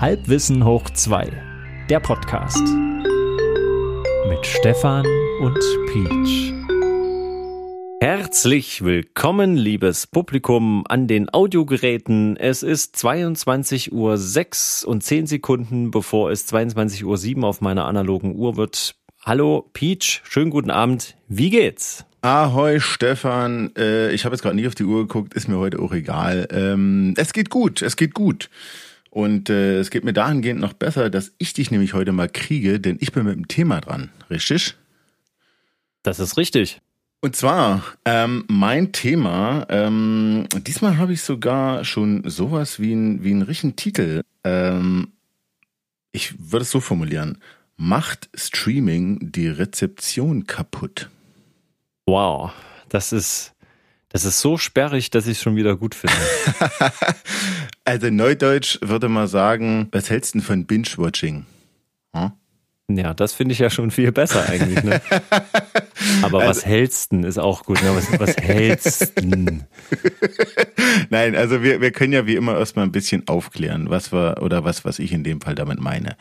Halbwissen hoch 2, der Podcast. Mit Stefan und Peach. Herzlich willkommen, liebes Publikum, an den Audiogeräten. Es ist 22.06 Uhr und 10 Sekunden, bevor es 22.07 Uhr auf meiner analogen Uhr wird. Hallo, Peach, schönen guten Abend. Wie geht's? Ahoi, Stefan. Äh, ich habe jetzt gerade nicht auf die Uhr geguckt, ist mir heute auch egal. Ähm, es geht gut, es geht gut. Und äh, es geht mir dahingehend noch besser, dass ich dich nämlich heute mal kriege, denn ich bin mit dem Thema dran, richtig? Das ist richtig. Und zwar, ähm, mein Thema, ähm, diesmal habe ich sogar schon sowas wie, ein, wie einen richtigen Titel. Ähm, ich würde es so formulieren. Macht Streaming die Rezeption kaputt? Wow, das ist, das ist so sperrig, dass ich es schon wieder gut finde. also Neudeutsch würde man sagen, was hältst du denn von Binge-Watching? Hm? Ja, das finde ich ja schon viel besser eigentlich. Ne? Aber also, was hältst denn ist auch gut. Ne? Was, was hältst denn? Nein, also wir, wir können ja wie immer erstmal ein bisschen aufklären, was wir oder was, was ich in dem Fall damit meine.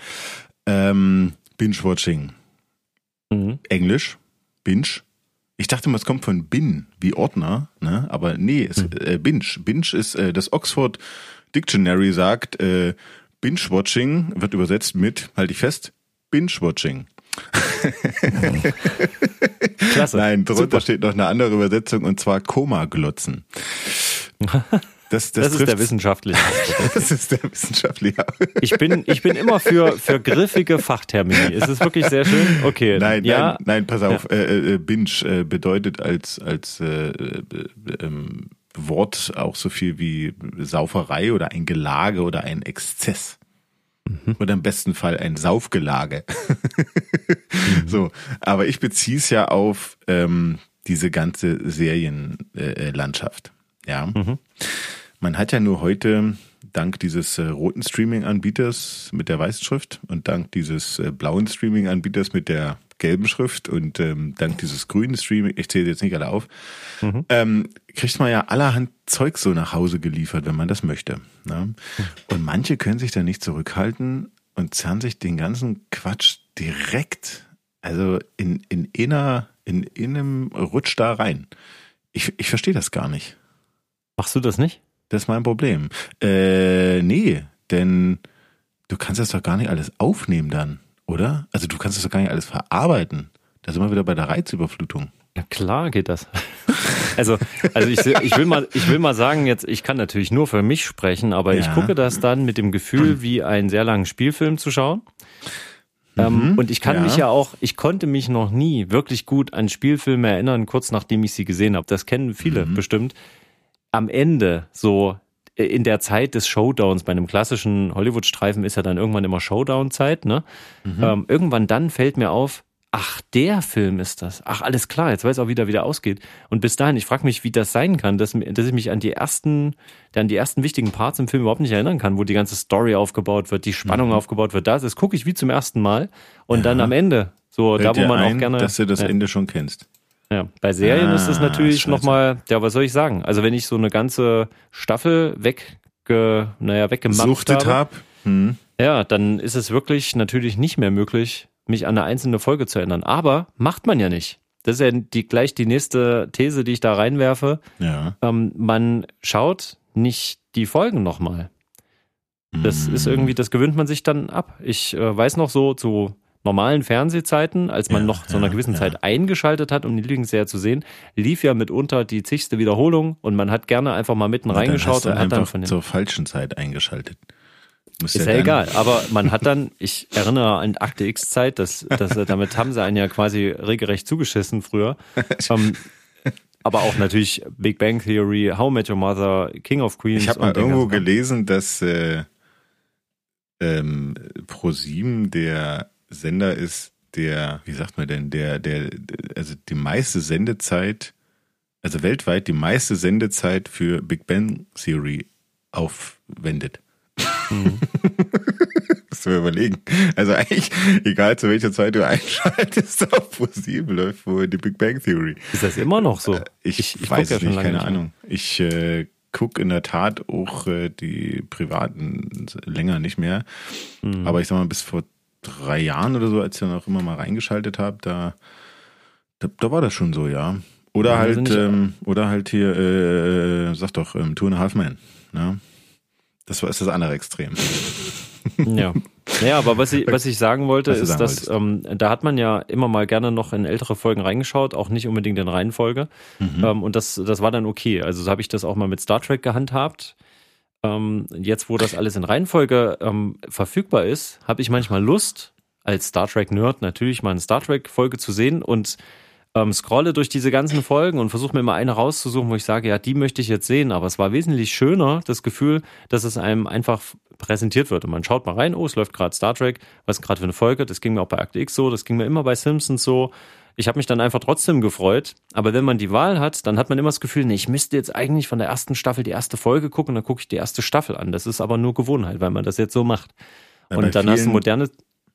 Ähm, Binge-Watching. Mhm. Englisch, Binge, ich dachte mal, es kommt von Bin, wie Ordner, ne? aber nee, es, hm. äh, Binge. Binge ist, äh, das Oxford Dictionary sagt, äh, Binge-Watching wird übersetzt mit, halte ich fest, Binge-Watching. Klasse. Nein, drunter Super. steht noch eine andere Übersetzung und zwar Koma-Glotzen. Das, das, das ist der wissenschaftliche. das ist der wissenschaftliche. ich bin, ich bin immer für, für griffige Fachtermini. Es ist wirklich sehr schön. Okay. Nein, ja. nein, nein, pass auf. Ja. Äh, äh, Binge äh, bedeutet als, als äh, äh, ähm, Wort auch so viel wie Sauferei oder ein Gelage oder ein Exzess. Mhm. Oder im besten Fall ein Saufgelage. mhm. So, aber ich beziehe es ja auf ähm, diese ganze Serienlandschaft. Ja. Mhm. Man hat ja nur heute dank dieses äh, roten Streaming-Anbieters mit der weißen Schrift und dank dieses äh, blauen Streaming-Anbieters mit der gelben Schrift und ähm, dank dieses grünen Streaming, ich zähle jetzt nicht alle auf, mhm. ähm, kriegt man ja allerhand Zeug so nach Hause geliefert, wenn man das möchte. Ne? Und manche können sich da nicht zurückhalten und zerren sich den ganzen Quatsch direkt, also in, in, inner, in, in einem Rutsch da rein. Ich, ich verstehe das gar nicht. Machst du das nicht? Das ist mein Problem. Äh, nee, denn du kannst das doch gar nicht alles aufnehmen dann, oder? Also du kannst das doch gar nicht alles verarbeiten. Da sind wir wieder bei der Reizüberflutung. Ja klar geht das. Also, also ich, ich, will mal, ich will mal sagen, jetzt, ich kann natürlich nur für mich sprechen, aber ja. ich gucke das dann mit dem Gefühl, wie einen sehr langen Spielfilm zu schauen. Ähm, mhm, und ich kann ja. mich ja auch, ich konnte mich noch nie wirklich gut an Spielfilme erinnern, kurz nachdem ich sie gesehen habe. Das kennen viele mhm. bestimmt am Ende so äh, in der Zeit des Showdowns, bei einem klassischen Hollywood-Streifen ist ja dann irgendwann immer Showdown-Zeit, ne? Mhm. Ähm, irgendwann dann fällt mir auf, ach, der Film ist das. Ach, alles klar, jetzt weiß ich auch wieder, wie der ausgeht. Und bis dahin, ich frage mich, wie das sein kann, dass, dass ich mich an die ersten, an die ersten wichtigen Parts im Film überhaupt nicht erinnern kann, wo die ganze Story aufgebaut wird, die Spannung mhm. aufgebaut wird. Das, das gucke ich wie zum ersten Mal. Und ja. dann am Ende, so Fällt da, wo man ein, auch gerne. Dass du das ja. Ende schon kennst. Ja, bei Serien ah, ist es natürlich nochmal, ja, was soll ich sagen? Also wenn ich so eine ganze Staffel wegge, naja, weggemacht habe, hab. hm. ja, dann ist es wirklich natürlich nicht mehr möglich, mich an eine einzelne Folge zu erinnern. Aber macht man ja nicht. Das ist ja die, gleich die nächste These, die ich da reinwerfe. Ja. Ähm, man schaut nicht die Folgen nochmal. Das mm. ist irgendwie, das gewöhnt man sich dann ab. Ich äh, weiß noch so zu normalen Fernsehzeiten, als man ja, noch zu einer gewissen ja. Zeit eingeschaltet hat, um die Lieblingsserie zu sehen, lief ja mitunter die zigste Wiederholung und man hat gerne einfach mal mitten Aber reingeschaut und hat dann von den zur falschen Zeit eingeschaltet. Muss ist ja, ja egal, aber man hat dann, ich erinnere an Akte X Zeit, das, das, damit haben sie einen ja quasi regelrecht zugeschissen früher. um, aber auch natürlich Big Bang Theory, How Met Your Mother, King of Queens. Ich habe mal irgendwo gelesen, dass äh, ähm, ProSieben der Sender ist, der, wie sagt man denn, der, der, also die meiste Sendezeit, also weltweit die meiste Sendezeit für Big Bang Theory aufwendet. Mhm. Musst du mir überlegen. Also eigentlich, egal zu welcher Zeit du einschaltest, auf ProSieben läuft wohl die Big Bang Theory. Ist das immer noch so? Ich, ich, ich weiß es ja nicht, keine Ahnung. Ich äh, gucke in der Tat auch äh, die privaten länger nicht mehr. Mhm. Aber ich sag mal, bis vor drei Jahren oder so, als ich dann auch immer mal reingeschaltet habe, da, da, da war das schon so, ja. Oder ja, halt, ähm, oder halt hier, äh, sag doch, ähm, Two and a Half Men. Ne? Das war ist das andere Extrem. Ja. Ja, aber was ich, was ich sagen wollte, ist, sagen dass ähm, da hat man ja immer mal gerne noch in ältere Folgen reingeschaut, auch nicht unbedingt in Reihenfolge. Mhm. Ähm, und das, das war dann okay. Also so habe ich das auch mal mit Star Trek gehandhabt. Ähm, jetzt, wo das alles in Reihenfolge ähm, verfügbar ist, habe ich manchmal Lust, als Star Trek-Nerd natürlich mal eine Star Trek-Folge zu sehen und ähm, scrolle durch diese ganzen Folgen und versuche mir mal eine rauszusuchen, wo ich sage, ja, die möchte ich jetzt sehen. Aber es war wesentlich schöner, das Gefühl, dass es einem einfach präsentiert wird. Und man schaut mal rein, oh, es läuft gerade Star Trek, was gerade für eine Folge? Das ging mir auch bei Akte X so, das ging mir immer bei Simpsons so. Ich habe mich dann einfach trotzdem gefreut. Aber wenn man die Wahl hat, dann hat man immer das Gefühl, nee, ich müsste jetzt eigentlich von der ersten Staffel die erste Folge gucken, dann gucke ich die erste Staffel an. Das ist aber nur Gewohnheit, weil man das jetzt so macht. Ja, und dann hast du moderne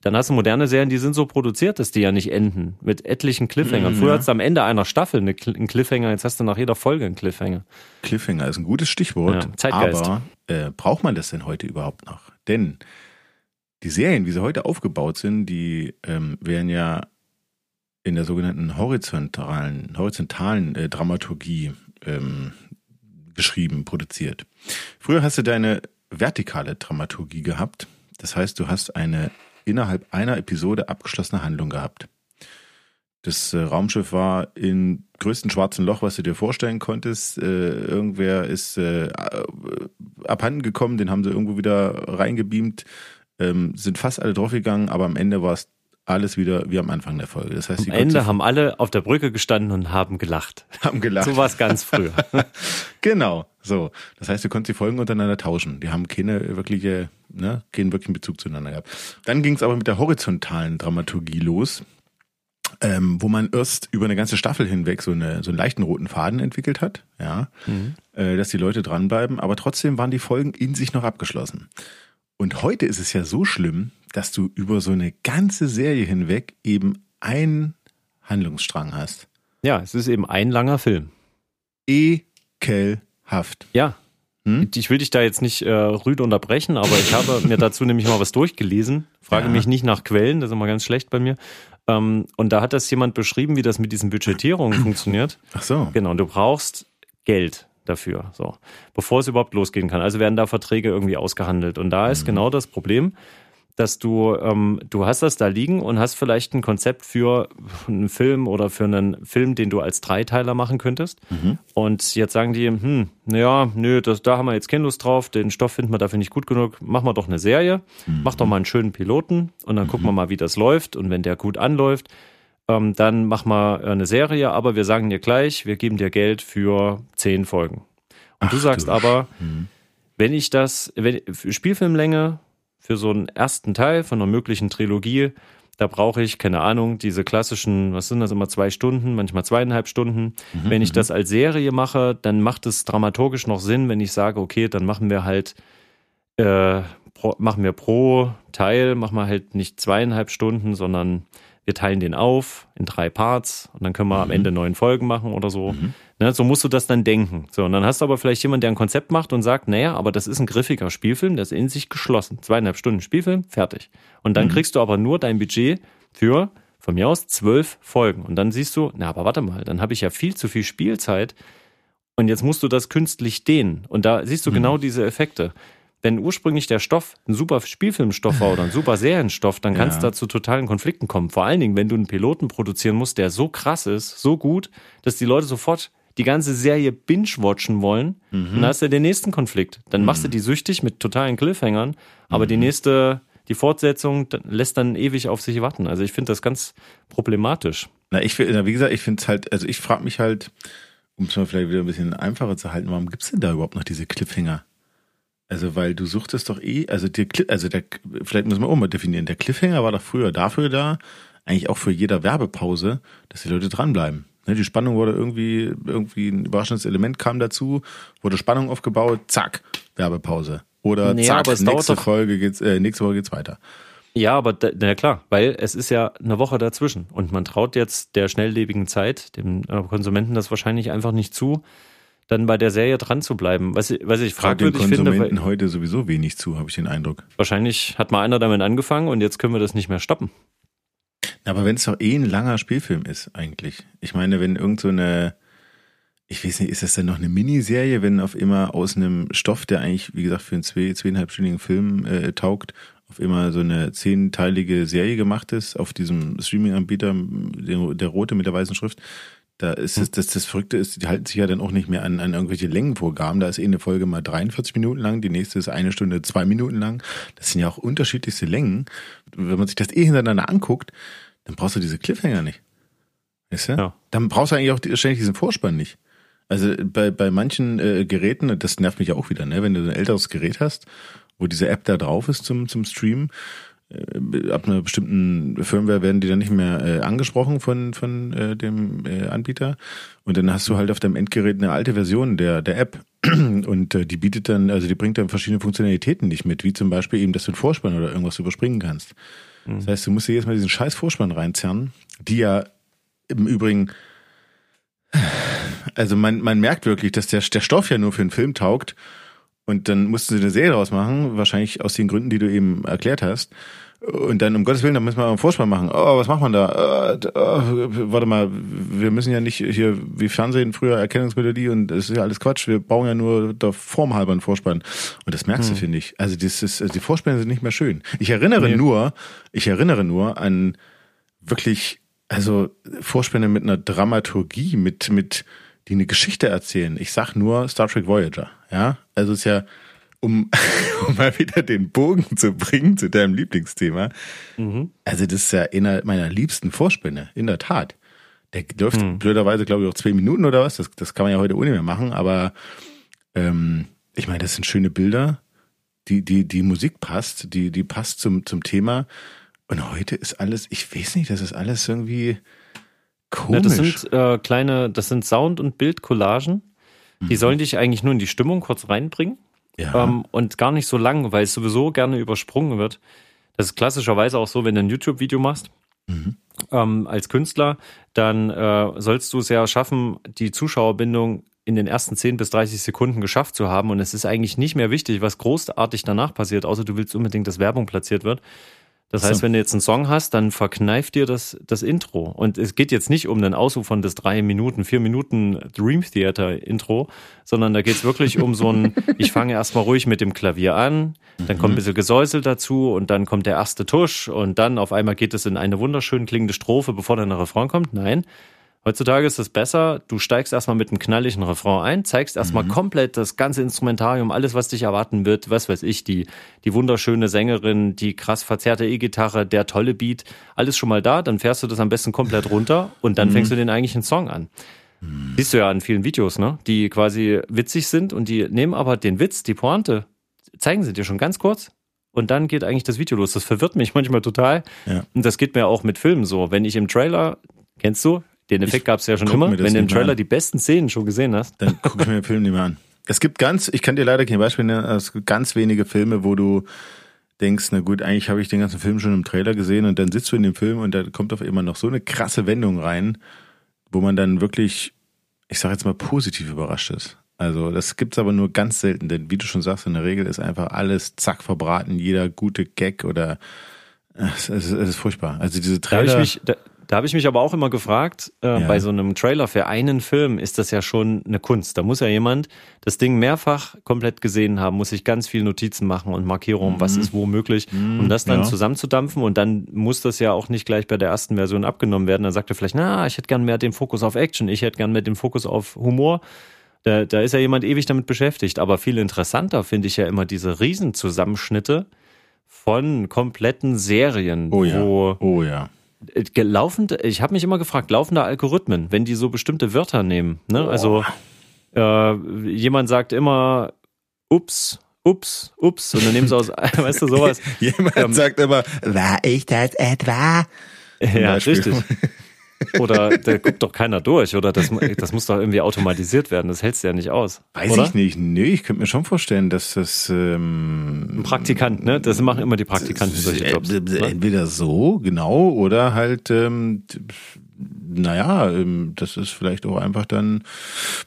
dann hast du moderne Serien, die sind so produziert, dass die ja nicht enden. Mit etlichen Cliffhangern. Mhm, Früher ja. hattest du am Ende einer Staffel einen Cliffhanger, jetzt hast du nach jeder Folge einen Cliffhanger. Cliffhanger ist ein gutes Stichwort. Ja, Zeitgeist. Aber äh, braucht man das denn heute überhaupt noch? Denn die Serien, wie sie heute aufgebaut sind, die ähm, werden ja in der sogenannten horizontalen, horizontalen äh, Dramaturgie ähm, geschrieben, produziert. Früher hast du deine vertikale Dramaturgie gehabt. Das heißt, du hast eine innerhalb einer Episode abgeschlossene Handlung gehabt. Das äh, Raumschiff war im größten schwarzen Loch, was du dir vorstellen konntest. Äh, irgendwer ist äh, abhanden gekommen, den haben sie irgendwo wieder reingebeamt, ähm, sind fast alle draufgegangen, aber am Ende war es alles wieder wie am Anfang der Folge. Das heißt, am Ende haben alle auf der Brücke gestanden und haben gelacht. Haben gelacht. So war es ganz früher. genau, so. Das heißt, du konntest die Folgen untereinander tauschen. Die haben keine wirkliche, ne, keinen wirklichen Bezug zueinander gehabt. Dann ging es aber mit der horizontalen Dramaturgie los, ähm, wo man erst über eine ganze Staffel hinweg so, eine, so einen leichten roten Faden entwickelt hat, ja, mhm. äh, dass die Leute dranbleiben, aber trotzdem waren die Folgen in sich noch abgeschlossen. Und heute ist es ja so schlimm, dass du über so eine ganze Serie hinweg eben einen Handlungsstrang hast. Ja, es ist eben ein langer Film. Ekelhaft. Ja. Hm? Ich will dich da jetzt nicht äh, rüde unterbrechen, aber ich habe mir dazu nämlich mal was durchgelesen. Frage ja. mich nicht nach Quellen, das ist immer ganz schlecht bei mir. Ähm, und da hat das jemand beschrieben, wie das mit diesen Budgetierungen funktioniert. Ach so. Genau, du brauchst Geld dafür, so, bevor es überhaupt losgehen kann. Also werden da Verträge irgendwie ausgehandelt. Und da ist mhm. genau das Problem, dass du, ähm, du hast das da liegen und hast vielleicht ein Konzept für einen Film oder für einen Film, den du als Dreiteiler machen könntest. Mhm. Und jetzt sagen die, hm, naja, nö, das, da haben wir jetzt keine Lust drauf, den Stoff finden wir dafür nicht gut genug, machen wir doch eine Serie, mhm. mach doch mal einen schönen Piloten und dann mhm. gucken wir mal, wie das läuft. Und wenn der gut anläuft, ähm, dann mach mal eine Serie, aber wir sagen dir gleich, wir geben dir Geld für zehn Folgen. Und Ach, du sagst du. aber, mhm. wenn ich das, wenn, Spielfilmlänge für so einen ersten Teil von einer möglichen Trilogie, da brauche ich, keine Ahnung, diese klassischen, was sind das immer, zwei Stunden, manchmal zweieinhalb Stunden. Mhm, wenn ich mhm. das als Serie mache, dann macht es dramaturgisch noch Sinn, wenn ich sage, okay, dann machen wir halt, äh, pro, machen wir pro Teil, machen wir halt nicht zweieinhalb Stunden, sondern wir teilen den auf in drei Parts und dann können wir mhm. am Ende neun Folgen machen oder so. Mhm. Ne, so musst du das dann denken. So, und dann hast du aber vielleicht jemand, der ein Konzept macht und sagt, naja, aber das ist ein griffiger Spielfilm, der ist in sich geschlossen. Zweieinhalb Stunden Spielfilm, fertig. Und dann mhm. kriegst du aber nur dein Budget für, von mir aus, zwölf Folgen. Und dann siehst du, na, aber warte mal, dann habe ich ja viel zu viel Spielzeit und jetzt musst du das künstlich dehnen. Und da siehst du mhm. genau diese Effekte wenn ursprünglich der Stoff ein super Spielfilmstoff war oder ein super Serienstoff, dann kann es ja. da zu totalen Konflikten kommen. Vor allen Dingen, wenn du einen Piloten produzieren musst, der so krass ist, so gut, dass die Leute sofort die ganze Serie binge-watchen wollen, mhm. dann hast du den nächsten Konflikt. Dann mhm. machst du die süchtig mit totalen Cliffhangern, aber mhm. die nächste, die Fortsetzung lässt dann ewig auf sich warten. Also ich finde das ganz problematisch. Na, ich wie gesagt, ich finde es halt, also ich frage mich halt, um es mal vielleicht wieder ein bisschen einfacher zu halten, warum gibt es denn da überhaupt noch diese Cliffhanger? Also, weil du suchtest doch eh, also der, also der, vielleicht müssen wir auch mal definieren, der Cliffhanger war doch früher dafür da, eigentlich auch für jeder Werbepause, dass die Leute dranbleiben. Ne, die Spannung wurde irgendwie, irgendwie ein überraschendes Element kam dazu, wurde Spannung aufgebaut, zack, Werbepause. Oder nee, zack, nächste Folge geht's, äh, nächste Woche geht's weiter. Ja, aber na klar, weil es ist ja eine Woche dazwischen und man traut jetzt der schnelllebigen Zeit, dem äh, Konsumenten das wahrscheinlich einfach nicht zu, dann bei der Serie dran zu bleiben. Was, was ich fragwürdig den finde. Konsumenten weil- heute sowieso wenig zu, habe ich den Eindruck. Wahrscheinlich hat mal einer damit angefangen und jetzt können wir das nicht mehr stoppen. Aber wenn es doch eh ein langer Spielfilm ist, eigentlich. Ich meine, wenn irgend so eine, ich weiß nicht, ist das dann noch eine Miniserie, wenn auf immer aus einem Stoff, der eigentlich, wie gesagt, für einen zwei, zweieinhalbstündigen Film äh, taugt, auf immer so eine zehnteilige Serie gemacht ist, auf diesem Streaming-Anbieter, der rote mit der weißen Schrift, da ist es, das, das Verrückte ist, die halten sich ja dann auch nicht mehr an, an irgendwelche Längenvorgaben. Da ist eh eine Folge mal 43 Minuten lang, die nächste ist eine Stunde, zwei Minuten lang. Das sind ja auch unterschiedlichste Längen. Wenn man sich das eh hintereinander anguckt, dann brauchst du diese Cliffhanger nicht. Weißt du? Ja. Dann brauchst du eigentlich auch ständig diesen Vorspann nicht. Also bei, bei manchen äh, Geräten, das nervt mich ja auch wieder, ne, wenn du ein älteres Gerät hast, wo diese App da drauf ist zum, zum Streamen, ab einer bestimmten Firmware werden die dann nicht mehr äh, angesprochen von, von äh, dem äh, Anbieter. Und dann hast du halt auf deinem Endgerät eine alte Version der, der App. Und äh, die bietet dann, also die bringt dann verschiedene Funktionalitäten nicht mit, wie zum Beispiel eben, dass du einen Vorspann oder irgendwas überspringen kannst. Das heißt, du musst dir jetzt mal diesen scheiß Vorspann reinzerren, die ja im Übrigen, also man, man merkt wirklich, dass der, der Stoff ja nur für einen Film taugt. Und dann mussten sie eine Serie draus machen, wahrscheinlich aus den Gründen, die du eben erklärt hast. Und dann, um Gottes Willen, da müssen wir einen Vorspann machen. Oh, was macht man da? D- oh, warte mal, wir müssen ja nicht hier wie Fernsehen früher Erkennungsmelodie und das ist ja alles Quatsch. Wir bauen ja nur der Form halber einen Vorspann. Und das merkst du, finde ich. Also, das ist, also die Vorspänne sind nicht mehr schön. Ich erinnere Nee. nur, ich erinnere nur an wirklich, also Vorspänne mit einer Dramaturgie, mit, mit, die eine Geschichte erzählen. Ich sag nur Star Trek Voyager, ja. Also es ist ja, um, um mal wieder den Bogen zu bringen zu deinem Lieblingsthema. Also das ist ja einer meiner liebsten Vorspänne, in der Tat. Der dürfte blöderweise, glaube ich, auch zwei Minuten oder was. Das, das kann man ja heute ohne mehr machen, aber ähm, ich meine, das sind schöne Bilder. Die, die, die Musik passt, die, die passt zum, zum Thema. Und heute ist alles, ich weiß nicht, das ist alles irgendwie komisch. das sind äh, kleine, das sind Sound- und Bildcollagen. Die sollen dich eigentlich nur in die Stimmung kurz reinbringen. ja. ähm, und gar nicht so lang, weil es sowieso gerne übersprungen wird. Das ist klassischerweise auch so, wenn du ein YouTube-Video machst ähm, als Künstler, dann äh, sollst du es ja schaffen, die Zuschauerbindung in den ersten 10 bis 30 Sekunden geschafft zu haben. Und es ist eigentlich nicht mehr wichtig, was großartig danach passiert, außer du willst unbedingt, dass Werbung platziert wird. Das heißt, wenn du jetzt einen Song hast, dann verkneift dir das, das Intro. Und es geht jetzt nicht um den ausuferndes drei Minuten, vier Minuten Dream Theater Intro, sondern da geht's wirklich um so ein, ich fange erstmal ruhig mit dem Klavier an, dann kommt ein bisschen Gesäusel dazu und dann kommt der erste Tusch und dann auf einmal geht es in eine wunderschön klingende Strophe, bevor dann der Refrain kommt. Nein. Heutzutage ist es besser, du steigst erstmal mit einem knalligen Refrain ein, zeigst erstmal komplett das ganze Instrumentarium, alles, was dich erwarten wird, was weiß ich, die, die wunderschöne Sängerin, die krass verzerrte E-Gitarre, der tolle Beat, alles schon mal da, dann fährst du das am besten komplett runter und dann fängst du den eigentlichen Song an. Siehst du ja an vielen Videos, ne? Die quasi witzig sind und die nehmen aber den Witz, die Pointe, zeigen sie dir schon ganz kurz und dann geht eigentlich das Video los. Das verwirrt mich manchmal total. Ja. Und das geht mir auch mit Filmen so. Wenn ich im Trailer, kennst du, den Effekt gab es ja schon immer, wenn du im Trailer an. die besten Szenen schon gesehen hast. Dann gucke ich mir den Film nicht mehr an. Es gibt ganz, ich kann dir leider kein Beispiel nennen, es gibt ganz wenige Filme, wo du denkst, na gut, eigentlich habe ich den ganzen Film schon im Trailer gesehen und dann sitzt du in dem Film und da kommt auf immer noch so eine krasse Wendung rein, wo man dann wirklich, ich sage jetzt mal, positiv überrascht ist. Also das gibt's aber nur ganz selten, denn wie du schon sagst, in der Regel ist einfach alles zack verbraten, jeder gute Gag oder es ist, es ist furchtbar. Also diese Da habe Trailer. ich mich, da, da habe ich mich aber auch immer gefragt, äh, Ja. bei so einem Trailer für einen Film ist das ja schon eine Kunst. Da muss ja jemand das Ding mehrfach komplett gesehen haben, muss sich ganz viel Notizen machen und Markierungen, was ist wo möglich, um das dann Mhm. ja. zusammenzudampfen und dann muss das ja auch nicht gleich bei der ersten Version abgenommen werden. Dann sagt er vielleicht, na, ich hätte gern mehr den Fokus auf Action, ich hätte gern mehr den Fokus auf Humor. Da, da ist ja jemand ewig damit beschäftigt. Aber viel interessanter finde ich ja immer diese Riesenzusammenschnitte von kompletten Serien, oh ja. wo Oh ja. Äh, laufende, ich habe mich immer gefragt, laufende Algorithmen, wenn die so bestimmte Wörter nehmen, ne? Also äh, jemand sagt immer ups, ups, ups und dann nehmen sie aus, weißt du, sowas. Jemand Ähm, sagt immer, war ich das etwa? ja, richtig. Oder da guckt doch keiner durch, oder? Das, das muss doch irgendwie automatisiert werden, das hältst du ja nicht aus. Weiß oder? ich nicht. Nee, ich könnte mir schon vorstellen, dass das ähm, Ein Praktikant, ne? Das machen immer die Praktikanten solche Jobs. äh, Ne? entweder so, genau, oder halt ähm, naja, ähm, das ist vielleicht auch einfach dann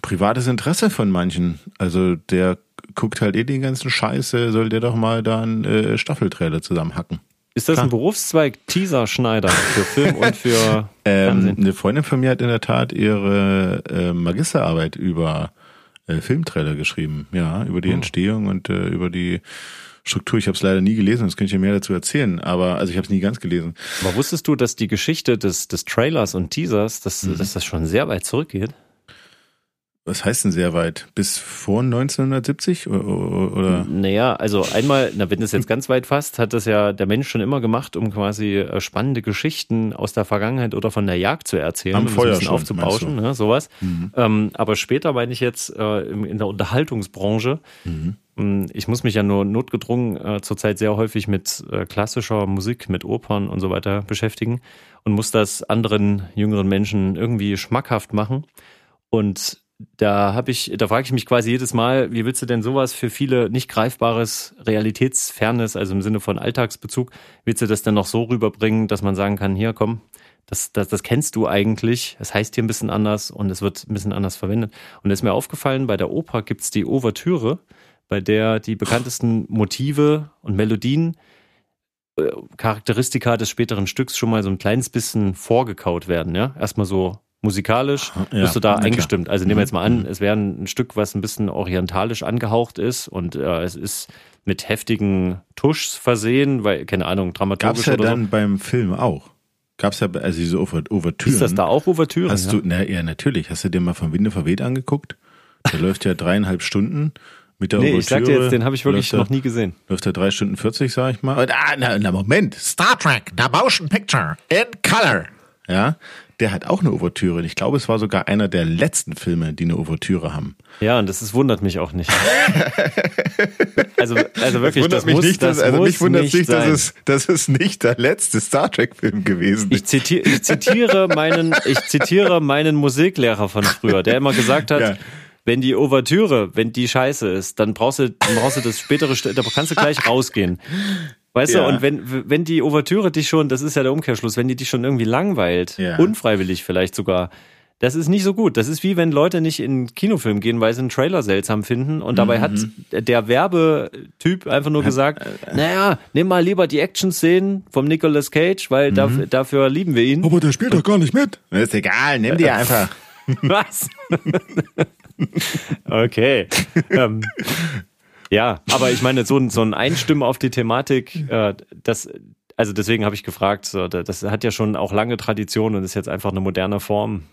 privates Interesse von manchen. Also der guckt halt eh den ganzen Scheiße, soll der doch mal da einen äh, Staffeltrailer zusammenhacken. Ist das Klar. ein Berufszweig Teaser-Schneider für Film und für ähm, Eine Freundin von mir hat in der Tat ihre äh, Magisterarbeit über äh, Filmtrailer geschrieben, ja, über die oh. Entstehung und äh, über die Struktur. Ich habe es leider nie gelesen, das könnte ich ja mehr dazu erzählen, aber also ich habe es nie ganz gelesen. Aber wusstest du, dass die Geschichte des, des Trailers und Teasers, dass, mhm. dass das schon sehr weit zurückgeht? Was heißt denn sehr weit? Bis vor 1970 oder? Naja, also einmal, na, wenn es jetzt ganz weit fasst, hat das ja der Mensch schon immer gemacht, um quasi äh, spannende Geschichten aus der Vergangenheit oder von der Jagd zu erzählen, Am Feuer um schon, aufzubauschen, ne, sowas. Mhm. Ähm, aber später meine ich jetzt äh, in der Unterhaltungsbranche. Mhm. Hm, ich muss mich ja nur notgedrungen äh, zurzeit sehr häufig mit äh, klassischer Musik, mit Opern und so weiter beschäftigen und muss das anderen jüngeren Menschen irgendwie schmackhaft machen. Und da habe ich, da frage ich mich quasi jedes Mal, wie willst du denn sowas für viele nicht greifbares, realitätsfernes, also im Sinne von Alltagsbezug, willst du das denn noch so rüberbringen, dass man sagen kann, hier komm, das, das, das kennst du eigentlich, es das heißt hier ein bisschen anders und es wird ein bisschen anders verwendet. Und es ist mir aufgefallen, bei der Oper gibt's die Ouvertüre, bei der die bekanntesten Motive und Melodien äh, Charakteristika des späteren Stücks schon mal so ein kleines bisschen vorgekaut werden, ja. Erstmal so musikalisch ja, bist du da eingestimmt. Also nehmen wir jetzt mal an, mhm. es wäre ein Stück, was ein bisschen orientalisch angehaucht ist und äh, es ist mit heftigen Tuschs versehen, weil, keine Ahnung, dramaturgisch Gab's ja oder dann so. beim Film auch. Gab's ja, also diese Ouvertüren. Ist das da auch Ouvertüren? Hast ja? du, na, ja, natürlich. Hast du dir mal von Winde verweht angeguckt? Der läuft ja dreieinhalb Stunden mit der nee, Ouvertüre. ich sag dir jetzt, den habe ich wirklich noch nie gesehen. Läuft er drei Stunden 40, sag ich mal. Ah, na, na, Moment. Star Trek, The Motion Picture in Color. Ja, der hat auch eine Ouvertüre. Ich glaube, es war sogar einer der letzten Filme, die eine Ouvertüre haben. Ja, und das ist, wundert mich auch nicht. also, also wirklich, das, das mich muss, nicht, das also mich wundert nicht nicht, dass sein. es, dass es nicht der letzte Star Trek Film gewesen ist. Ich zitiere, ich zitiere meinen, ich zitiere meinen Musiklehrer von früher, der immer gesagt hat, ja. wenn die Ouvertüre, wenn die scheiße ist, dann brauchst du, dann brauchst du das spätere, da kannst du gleich rausgehen. Weißt ja. du, und wenn, wenn die Ouvertüre dich schon, das ist ja der Umkehrschluss, wenn die dich schon irgendwie langweilt, ja. unfreiwillig vielleicht sogar, das ist nicht so gut. Das ist wie wenn Leute nicht in einen Kinofilm gehen, weil sie einen Trailer seltsam finden und dabei mhm. hat der Werbetyp einfach nur gesagt, naja, nimm mal lieber die Action-Szenen vom Nicolas Cage, weil mhm. dafür, dafür lieben wir ihn. Aber der spielt doch gar nicht mit. Ist egal, nimm die einfach. Was? okay. ähm, ja, aber ich meine, so, ein so ein Einstimmen auf die Thematik, äh, das, also deswegen habe ich gefragt, so, das hat ja schon auch lange Tradition und ist jetzt einfach eine moderne Form.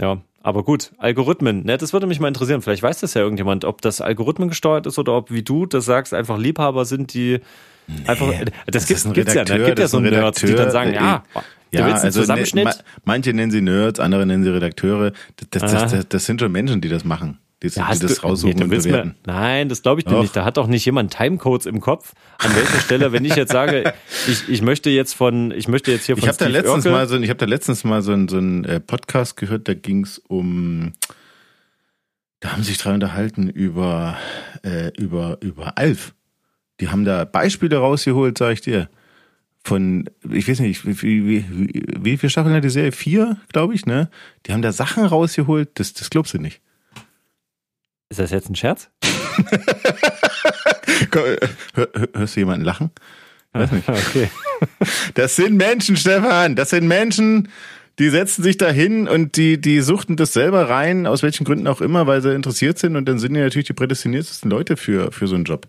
Ja, aber gut, Algorithmen, ne, das würde mich mal interessieren. Vielleicht weiß das ja irgendjemand, ob das Algorithmen gesteuert ist oder ob, wie du das sagst, einfach Liebhaber sind, die nee, einfach, das, das gibt, gibt's ja, da gibt ja so Nerds, die dann sagen, ja, ja, also ne, manche nennen sie Nerds, andere nennen sie Redakteure. Das, das, das, das, sind schon Menschen, die das machen die, ja, die das du, raussuchen nee, und bewerten. Mir, nein, das glaube ich dir nicht. Da hat doch nicht jemand Timecodes im Kopf. An welcher Stelle, wenn ich jetzt sage, ich, ich möchte jetzt von, ich möchte jetzt hier von ich Steve da letztens Urkel, mal so, Ich habe da letztens mal so, ein, so einen äh, Podcast gehört, da ging es um, da haben sich drei unterhalten über, äh, über, über Alf. Die haben da Beispiele rausgeholt, sag ich dir. Von, ich weiß nicht, wie, wie, wie, wie viele Staffeln hat die Serie? Vier, glaube ich, ne? Die haben da Sachen rausgeholt, das, das glaubst du nicht. Ist das jetzt ein Scherz? hörst du jemanden lachen? Weiß nicht. Okay. Das sind Menschen, Stefan. Das sind Menschen, die setzen sich da hin und die, die suchten das selber rein, aus welchen Gründen auch immer, weil sie interessiert sind und dann sind die natürlich die prädestiniertesten Leute für, für so einen Job.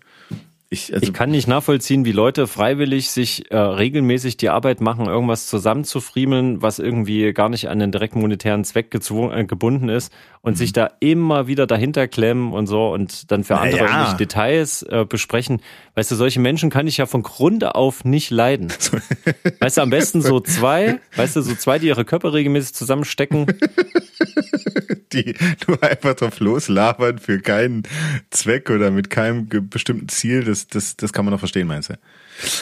Ich, also ich kann nicht nachvollziehen, wie Leute freiwillig sich äh, regelmäßig die Arbeit machen, irgendwas zusammenzufriemeln, was irgendwie gar nicht an den direkten monetären Zweck äh, gebunden ist und mhm. sich da immer wieder dahinter klemmen und so und dann für andere naja. irgendwelche Details äh, besprechen. Weißt du, solche Menschen kann ich ja von Grunde auf nicht leiden. weißt du, am besten so zwei, weißt du, so zwei, die ihre Körper regelmäßig zusammenstecken. die nur einfach drauf loslabern für keinen Zweck oder mit keinem bestimmten Ziel. Das, das, das kann man doch verstehen, meinst du?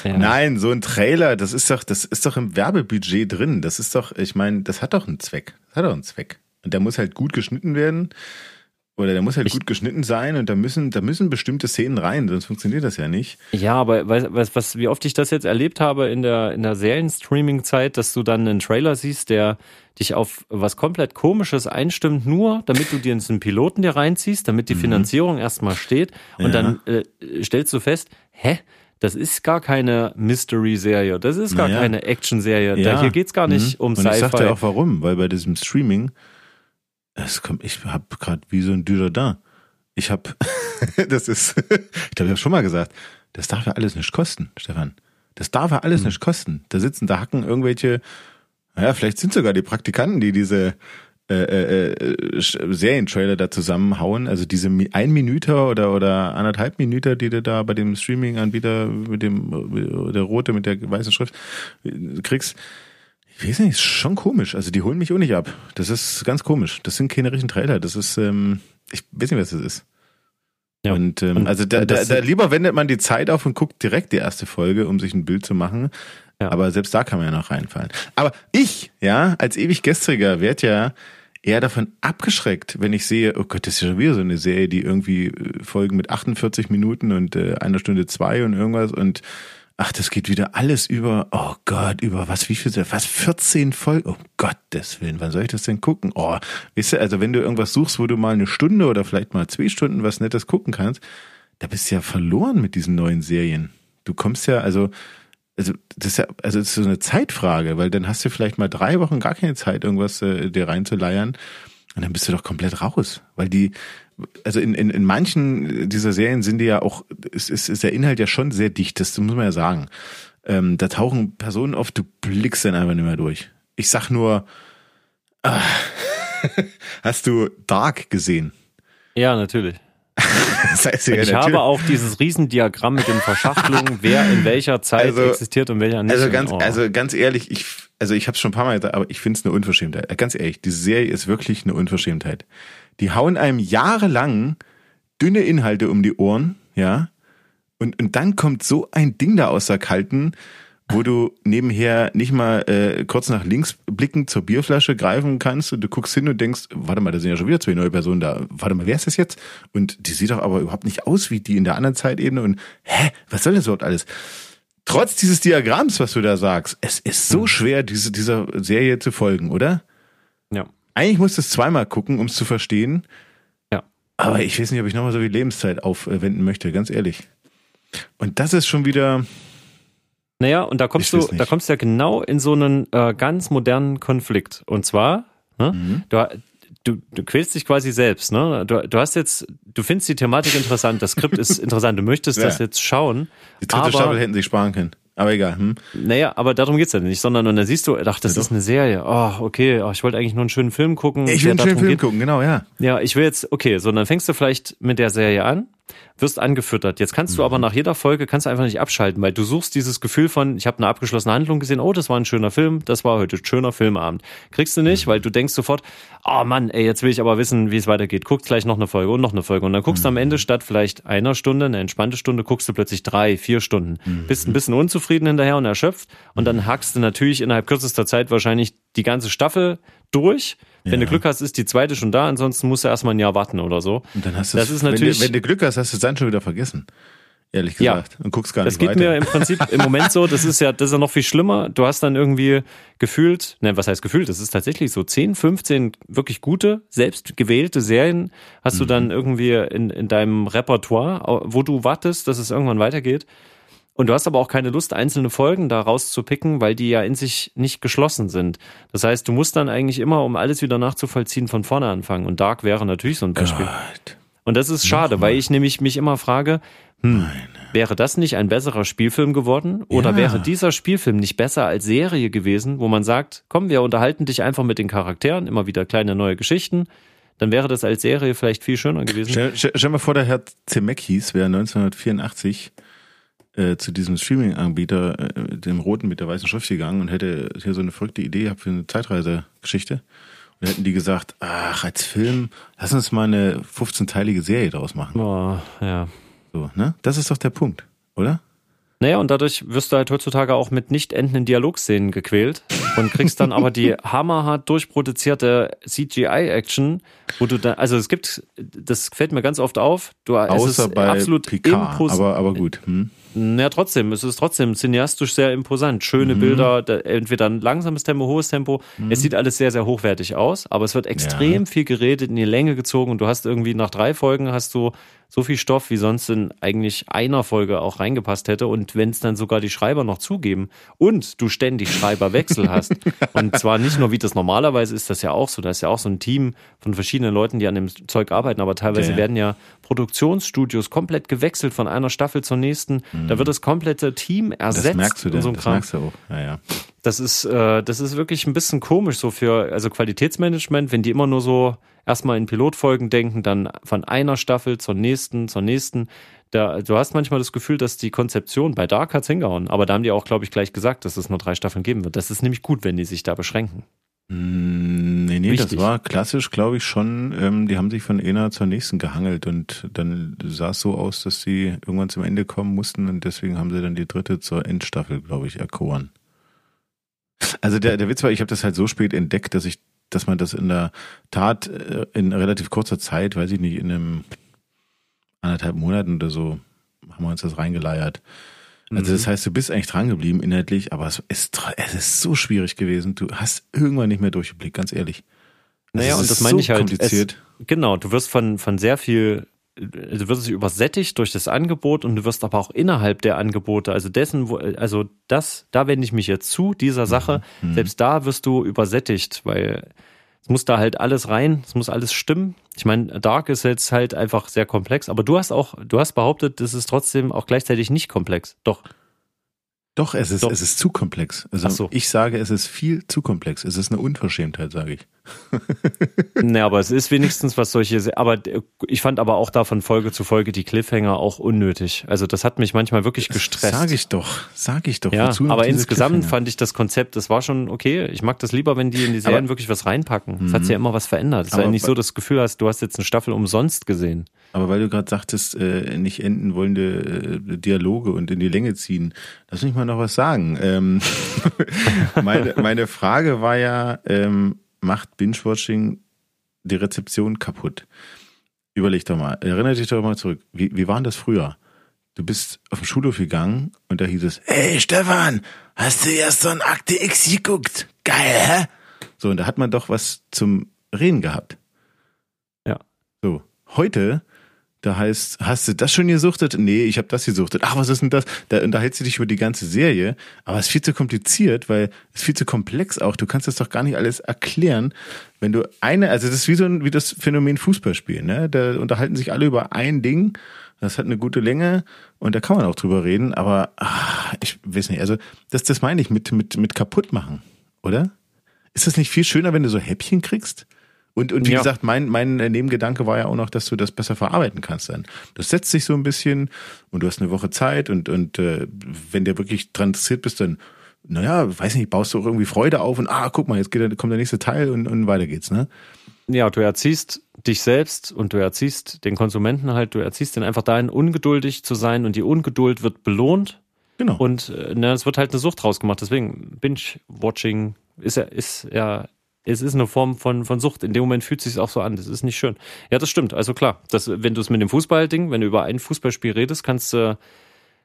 Ja. Nein, so ein Trailer, das ist doch, das ist doch im Werbebudget drin. Das ist doch, ich meine, das hat doch einen Zweck. Das hat doch einen Zweck. Und der muss halt gut geschnitten werden. Oder der muss halt ich, gut geschnitten sein und da müssen, da müssen bestimmte Szenen rein, sonst funktioniert das ja nicht. Ja, aber was, was, wie oft ich das jetzt erlebt habe in der, in der Serien-Streaming-Zeit, dass du dann einen Trailer siehst, der dich auf was komplett Komisches einstimmt, nur damit du dir einen Piloten dir reinziehst, damit die mhm. Finanzierung erstmal steht und ja. dann äh, stellst du fest, hä? Das ist gar keine Mystery-Serie, das ist gar naja. keine Action-Serie. Ja. Hier geht's gar nicht mhm. um Sci-Fi. Ich sagte auch warum, weil bei diesem Streaming es kommt, ich habe gerade wie so ein Dujardin. Ich habe, das ist, ich glaube, ich habe schon mal gesagt, das darf ja alles nicht kosten, Stefan. Das darf ja alles mhm. nicht kosten. Da sitzen, da hacken irgendwelche, naja, vielleicht sind sogar die Praktikanten, die diese äh, äh, äh Serientrailer da zusammenhauen. Also diese ein Minüter oder oder anderthalb Minüter, die du da bei dem Streaming-Anbieter mit dem der rote mit der weißen Schrift äh, kriegst ich weiß nicht, ist schon komisch. Also die holen mich auch nicht ab. Das ist ganz komisch. Das sind keine richtigen Trailer. Das ist, ähm, ich weiß nicht, was das ist. Ja. Und, ähm, und also da, da, da lieber wendet man die Zeit auf und guckt direkt die erste Folge, um sich ein Bild zu machen. Ja. Aber selbst da kann man ja noch reinfallen. Aber ich, ja, als ewig Gestriger werde ja eher davon abgeschreckt, wenn ich sehe, oh Gott, das ist ja schon wieder so eine Serie, die irgendwie äh, Folgen mit 48 Minuten und äh, einer Stunde zwei und irgendwas und Ach, das geht wieder alles über, oh Gott, über was, wie viel, was, 14 Folgen? Oh Gottes Willen, wann soll ich das denn gucken? Oh, weißt du, also wenn du irgendwas suchst, wo du mal eine Stunde oder vielleicht mal zwei Stunden was Nettes gucken kannst, da bist du ja verloren mit diesen neuen Serien. Du kommst ja, also, also das ist ja, also das ist so eine Zeitfrage, weil dann hast du vielleicht mal drei Wochen gar keine Zeit, irgendwas äh, dir reinzuleiern. Und dann bist du doch komplett raus, weil die, also in, in, in manchen dieser Serien sind die ja auch, ist, ist, ist der Inhalt ja schon sehr dicht, das muss man ja sagen. Ähm, da tauchen Personen auf, du blickst dann einfach nicht mehr durch. Ich sag nur, ah, hast du Dark gesehen? Ja, natürlich. das heißt ja, ich natürlich. habe auch dieses Riesendiagramm mit den Verschachtelungen, wer in welcher Zeit also, existiert und welcher nicht. Also ganz, oh. also ganz ehrlich, ich, also ich habe es schon ein paar Mal gesagt, aber ich finde es eine Unverschämtheit. Ganz ehrlich, diese Serie ist wirklich eine Unverschämtheit. Die hauen einem jahrelang dünne Inhalte um die Ohren, ja. Und, und dann kommt so ein Ding da aus der Kalten, wo du nebenher nicht mal äh, kurz nach links blicken zur Bierflasche greifen kannst und du guckst hin und denkst, warte mal, da sind ja schon wieder zwei neue Personen da. Warte mal, wer ist das jetzt? Und die sieht doch aber überhaupt nicht aus wie die in der anderen Zeitebene und hä, was soll das überhaupt alles? Trotz dieses Diagramms, was du da sagst, es ist so hm. schwer, diese, dieser Serie zu folgen, oder? Ja. Eigentlich musst du es zweimal gucken, um es zu verstehen. Ja. Aber ich weiß nicht, ob ich nochmal so viel Lebenszeit aufwenden möchte, ganz ehrlich. Und das ist schon wieder. Naja, und da kommst du, da kommst du ja genau in so einen äh, ganz modernen Konflikt. Und zwar, ne, mhm. du, du, du quälst dich quasi selbst, ne? Du, du hast jetzt, du findest die Thematik interessant, das Skript ist interessant, du möchtest ja. das jetzt schauen. Die dritte aber, Staffel hätten sie sparen können. Aber egal. Hm? Naja, aber darum geht's ja nicht, sondern und dann siehst du, ach, das ja, ist eine Serie. Oh, okay, oh, ich wollte eigentlich nur einen schönen Film gucken. Ich will einen schönen Film geht. gucken, genau, ja. Ja, ich will jetzt, okay, so, und dann fängst du vielleicht mit der Serie an wirst angefüttert. Jetzt kannst du aber mhm. nach jeder Folge kannst du einfach nicht abschalten, weil du suchst dieses Gefühl von, ich habe eine abgeschlossene Handlung gesehen, oh, das war ein schöner Film, das war heute ein schöner Filmabend. Kriegst du nicht, mhm. weil du denkst sofort, oh Mann, ey, jetzt will ich aber wissen, wie es weitergeht. Guckst gleich noch eine Folge und noch eine Folge. Und dann guckst du am Ende mhm. statt vielleicht einer Stunde, eine entspannte Stunde, guckst du plötzlich drei, vier Stunden. Bist ein bisschen unzufrieden hinterher und erschöpft. Und dann hackst du natürlich innerhalb kürzester Zeit wahrscheinlich die ganze Staffel durch. Wenn ja. du Glück hast, ist die zweite schon da, ansonsten musst du erstmal ein Jahr warten oder so. Und dann hast du das ist natürlich, wenn du, wenn du Glück hast, hast du es dann schon wieder vergessen. Ehrlich gesagt. Ja, und guckst gar nicht Das geht weiter. mir im Prinzip im Moment so, das ist ja, das ist ja noch viel schlimmer. Du hast dann irgendwie gefühlt, ne, was heißt gefühlt? Das ist tatsächlich so 10, 15 wirklich gute, selbst gewählte Serien hast mhm. du dann irgendwie in, in deinem Repertoire, wo du wartest, dass es irgendwann weitergeht. Und du hast aber auch keine Lust, einzelne Folgen da rauszupicken, weil die ja in sich nicht geschlossen sind. Das heißt, du musst dann eigentlich immer, um alles wieder nachzuvollziehen, von vorne anfangen. Und Dark wäre natürlich so ein Beispiel. Gott. Und das ist schade, Nochmal. weil ich nämlich mich immer frage, hm, wäre das nicht ein besserer Spielfilm geworden? Oder ja. wäre dieser Spielfilm nicht besser als Serie gewesen, wo man sagt, komm, wir unterhalten dich einfach mit den Charakteren, immer wieder kleine neue Geschichten. Dann wäre das als Serie vielleicht viel schöner gewesen. Stell, stell, stell mal vor, der Herr Zemeckis wäre 1984 äh, zu diesem Streaming-Anbieter, äh, dem roten mit der weißen Schrift gegangen und hätte hier so eine verrückte Idee gehabt für eine Zeitreisegeschichte. Und hätten die gesagt, ach, als Film, lass uns mal eine 15-teilige Serie draus machen. Boah, ja. So, ne? Das ist doch der Punkt, oder? Naja, und dadurch wirst du halt heutzutage auch mit nicht endenden Dialogszenen gequält und kriegst dann aber die hammerhart durchproduzierte CGI-Action, wo du dann, also es gibt, das fällt mir ganz oft auf, du, Außer es ist bei absolut Picard, aber, aber gut. Hm. Naja, trotzdem, es ist trotzdem cineastisch sehr imposant. Schöne Mhm. Bilder, da, entweder ein langsames Tempo, hohes Tempo. Es sieht alles sehr, sehr hochwertig aus, aber es wird extrem viel geredet, in die Länge gezogen und du hast irgendwie nach drei Folgen hast du so viel Stoff, wie sonst in eigentlich einer Folge auch reingepasst hätte. Und wenn es dann sogar die Schreiber noch zugeben und du ständig Schreiberwechsel hast, und zwar nicht nur wie das normalerweise ist, das ja auch so, da ist ja auch so ein Team von verschiedenen Leuten, die an dem Zeug arbeiten, aber teilweise Ja, ja. werden ja Produktionsstudios komplett gewechselt von einer Staffel zur nächsten. Da wird das komplette Team ersetzt. Das merkst du denn, so das Kram. merkst du auch. Ja, ja. Das ist, äh, das ist wirklich ein bisschen komisch so für, also Qualitätsmanagement, wenn die immer nur so erstmal in Pilotfolgen denken, dann von einer Staffel zur nächsten, zur nächsten. Da, du hast manchmal das Gefühl, dass die Konzeption bei Dark hat's hingehauen, aber da haben die auch, glaube ich, gleich gesagt, dass es nur drei Staffeln geben wird. Das ist nämlich gut, wenn die sich da beschränken. Mm, Nee, nee, Wichtig. das war klassisch, glaube ich, schon. Ähm, die haben sich von einer zur nächsten gehangelt und dann sah es so aus, dass sie irgendwann zum Ende kommen mussten und deswegen haben sie dann die dritte zur Endstaffel, glaube ich, erkoren. Also der, der Witz war, ich habe das halt so spät entdeckt, dass ich, dass man das in der Tat äh, in relativ kurzer Zeit, weiß ich nicht, in einem anderthalb Monaten oder so, haben wir uns das reingeleiert. Also das heißt, du bist eigentlich dran geblieben inhaltlich, aber es ist, es ist so schwierig gewesen. Du hast irgendwann nicht mehr durchgeblickt, ganz ehrlich. Also Naja, und ist das meine so ich halt. Kompliziert. Es, genau, du wirst von, von sehr viel, du wirst übersättigt durch das Angebot und du wirst aber auch innerhalb der Angebote, also dessen, wo, also das, da wende ich mich jetzt zu, dieser Sache, Mhm. selbst da wirst du übersättigt, weil es muss da halt alles rein, es muss alles stimmen. Ich meine, Dark ist jetzt halt einfach sehr komplex, aber du hast auch, du hast behauptet, es ist trotzdem auch gleichzeitig nicht komplex. Doch. Doch, es ist, Doch. es ist zu komplex. Also so. ich sage, es ist viel zu komplex. Es ist eine Unverschämtheit, sage ich. Nee, aber es ist wenigstens was solche, aber ich fand aber auch da von Folge zu Folge die Cliffhanger auch unnötig. Also das hat mich manchmal wirklich gestresst. Sag ich doch, sag ich doch. ja, aber insgesamt fand ich das Konzept, das war schon okay. Ich mag das lieber, wenn die in die Serien wirklich was reinpacken. Es hat sich ja immer was verändert. Es ist ja Aber nicht so das Gefühl hast, du hast jetzt eine Staffel umsonst gesehen. Aber weil du gerade sagtest, äh, nicht enden wollende äh, Dialoge und in die Länge ziehen, lass mich mal noch was sagen. Ähm, meine, meine Frage war ja, ähm, macht Binge-Watching die Rezeption kaputt? Überleg doch mal, erinnere dich doch mal zurück. Wie, wie war denn das früher? Du bist auf den Schulhof gegangen und da hieß es, hey Stefan, hast du gestern Akte X geguckt? Geil, hä? So, und da hat man doch was zum Reden gehabt. Ja. So, heute, da heißt, hast du das schon gesuchtet? Nee, ich habe das gesuchtet. Ach, was ist denn das? Da unterhältst du dich über die ganze Serie, aber es ist viel zu kompliziert, weil es ist viel zu komplex auch. Du kannst das doch gar nicht alles erklären, wenn du eine, also das ist wie so ein, wie das Phänomen Fußballspiel, ne? Da unterhalten sich alle über ein Ding, das hat eine gute Länge und da kann man auch drüber reden, aber ach, ich weiß nicht, also das, das meine ich mit, mit, mit kaputt machen, oder? Ist das nicht viel schöner, wenn du so Häppchen kriegst? Und, und wie Ja. gesagt, mein, mein Nebengedanke war ja auch noch, dass du das besser verarbeiten kannst dann. Das setzt sich so ein bisschen und du hast eine Woche Zeit und, und äh, wenn du wirklich dran interessiert bist, dann, naja, weiß nicht, baust du auch irgendwie Freude auf und ah, guck mal, jetzt geht, der- kommt der nächste Teil und, und weiter geht's, ne? Ja, du erziehst dich selbst und du erziehst den Konsumenten halt, du erziehst den einfach dahin, ungeduldig zu sein und die Ungeduld wird belohnt Genau. und äh, na, es wird halt eine Sucht draus gemacht. Deswegen Binge-Watching ist ja, ist ja, es ist eine Form von, von Sucht. In dem Moment fühlt es sich auch so an. Das ist nicht schön. Ja, das stimmt. Also klar, das, wenn du es mit dem Fußballding, wenn du über ein Fußballspiel redest, kannst du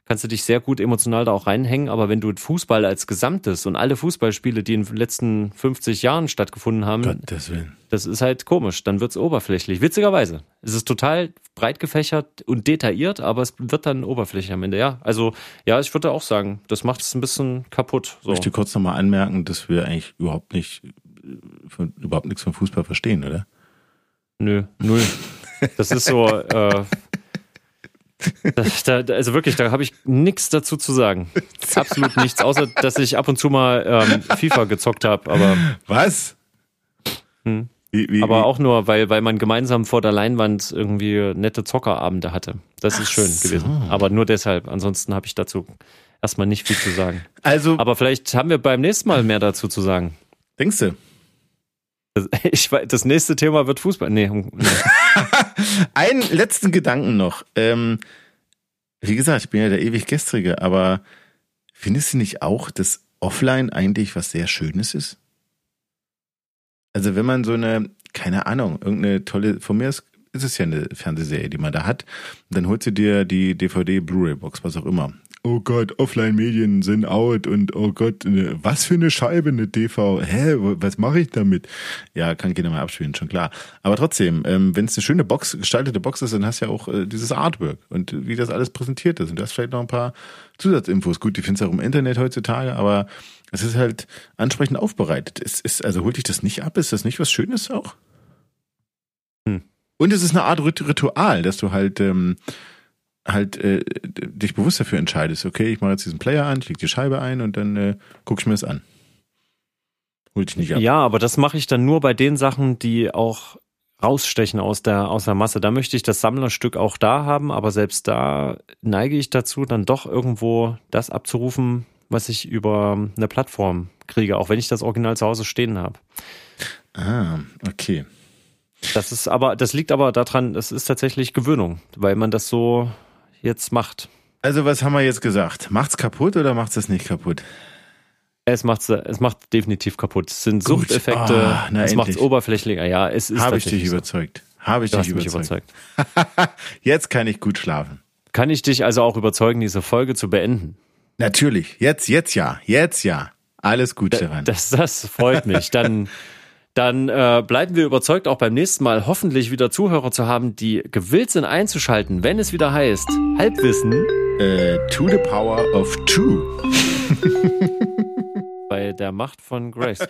kannst du dich sehr gut emotional da auch reinhängen, aber wenn du Fußball als Gesamtes und alle Fußballspiele, die in den letzten 50 Jahren stattgefunden haben, Willen. das ist halt komisch, dann wird's oberflächlich. Witzigerweise. Es ist total breit gefächert und detailliert, aber es wird dann oberflächlich am Ende, ja. Also, ja, ich würde auch sagen, das macht es ein bisschen kaputt. Ich So. möchte kurz nochmal anmerken, dass wir eigentlich überhaupt nicht, äh, von, überhaupt nichts vom Fußball verstehen, oder? Nö, null. Das ist so, äh, da, da, also wirklich, da habe ich nichts dazu zu sagen. Absolut nichts, außer dass ich ab und zu mal ähm, FIFA gezockt habe, aber, Was? Hm. Wie, wie, aber wie? auch nur, weil, weil man gemeinsam vor der Leinwand irgendwie nette Zockerabende hatte. Das ist schön so. gewesen. Aber nur deshalb. Ansonsten habe ich dazu erstmal nicht viel zu sagen. Also, Aber vielleicht haben wir beim nächsten Mal mehr dazu zu sagen. denkst du? Das, ich, das nächste Thema wird Fußball. Nee, nee. Einen letzten Gedanken noch. Ähm, wie gesagt, ich bin ja der ewig Gestrige, aber findest du nicht auch, dass offline eigentlich was sehr Schönes ist? Also wenn man so eine, keine Ahnung, irgendeine tolle, von mir ist, ist es ja eine Fernsehserie, die man da hat, dann holst du dir die DVD, Blu-ray-Box, was auch immer oh Gott, Offline-Medien sind out und oh Gott, was für eine Scheibe, eine TV. Hä, was mache ich damit? Ja, kann keiner mal abspielen, schon klar. Aber trotzdem, ähm, wenn es eine schöne Box, gestaltete Box ist, dann hast du ja auch äh, dieses Artwork und wie das alles präsentiert ist. Und du hast vielleicht noch ein paar Zusatzinfos. Gut, die findest du auch im Internet heutzutage, aber es ist halt ansprechend aufbereitet. Es ist, also holt dich das nicht ab? Ist das nicht was Schönes auch? Hm. Und es ist eine Art Ritual, dass du halt ähm, halt äh, dich bewusst dafür entscheidest, okay, ich mache jetzt diesen Player an, ich leg die Scheibe ein und dann äh, gucke ich mir das an. Holt dich nicht ab. Ja, aber das mache ich dann nur bei den Sachen, die auch rausstechen aus der, aus der Masse. Da möchte ich das Sammlerstück auch da haben, aber selbst da neige ich dazu, dann doch irgendwo das abzurufen, was ich über eine Plattform kriege, auch wenn ich das Original zu Hause stehen habe. Ah, okay. Das ist aber, das liegt aber daran, das ist tatsächlich Gewöhnung, weil man das so jetzt macht. Also was haben wir jetzt gesagt? Macht's kaputt oder macht's das nicht kaputt? Es macht es macht definitiv kaputt. Es sind Gut. Suchteffekte. Oh, na, es macht es oberflächlicher. Ja, es ist. Habe ich dich so. überzeugt? Habe ich du dich überzeugt? überzeugt. jetzt kann ich gut schlafen. Kann ich dich also auch überzeugen, diese Folge zu beenden? Natürlich. Jetzt, jetzt ja. Jetzt ja. Alles gut, Stefan. Das, das freut mich. Dann dann äh, bleiben wir überzeugt, auch beim nächsten Mal hoffentlich wieder Zuhörer zu haben, die gewillt sind einzuschalten, wenn es wieder heißt Halbwissen. Äh, to the power of two. Bei der Macht von Grace.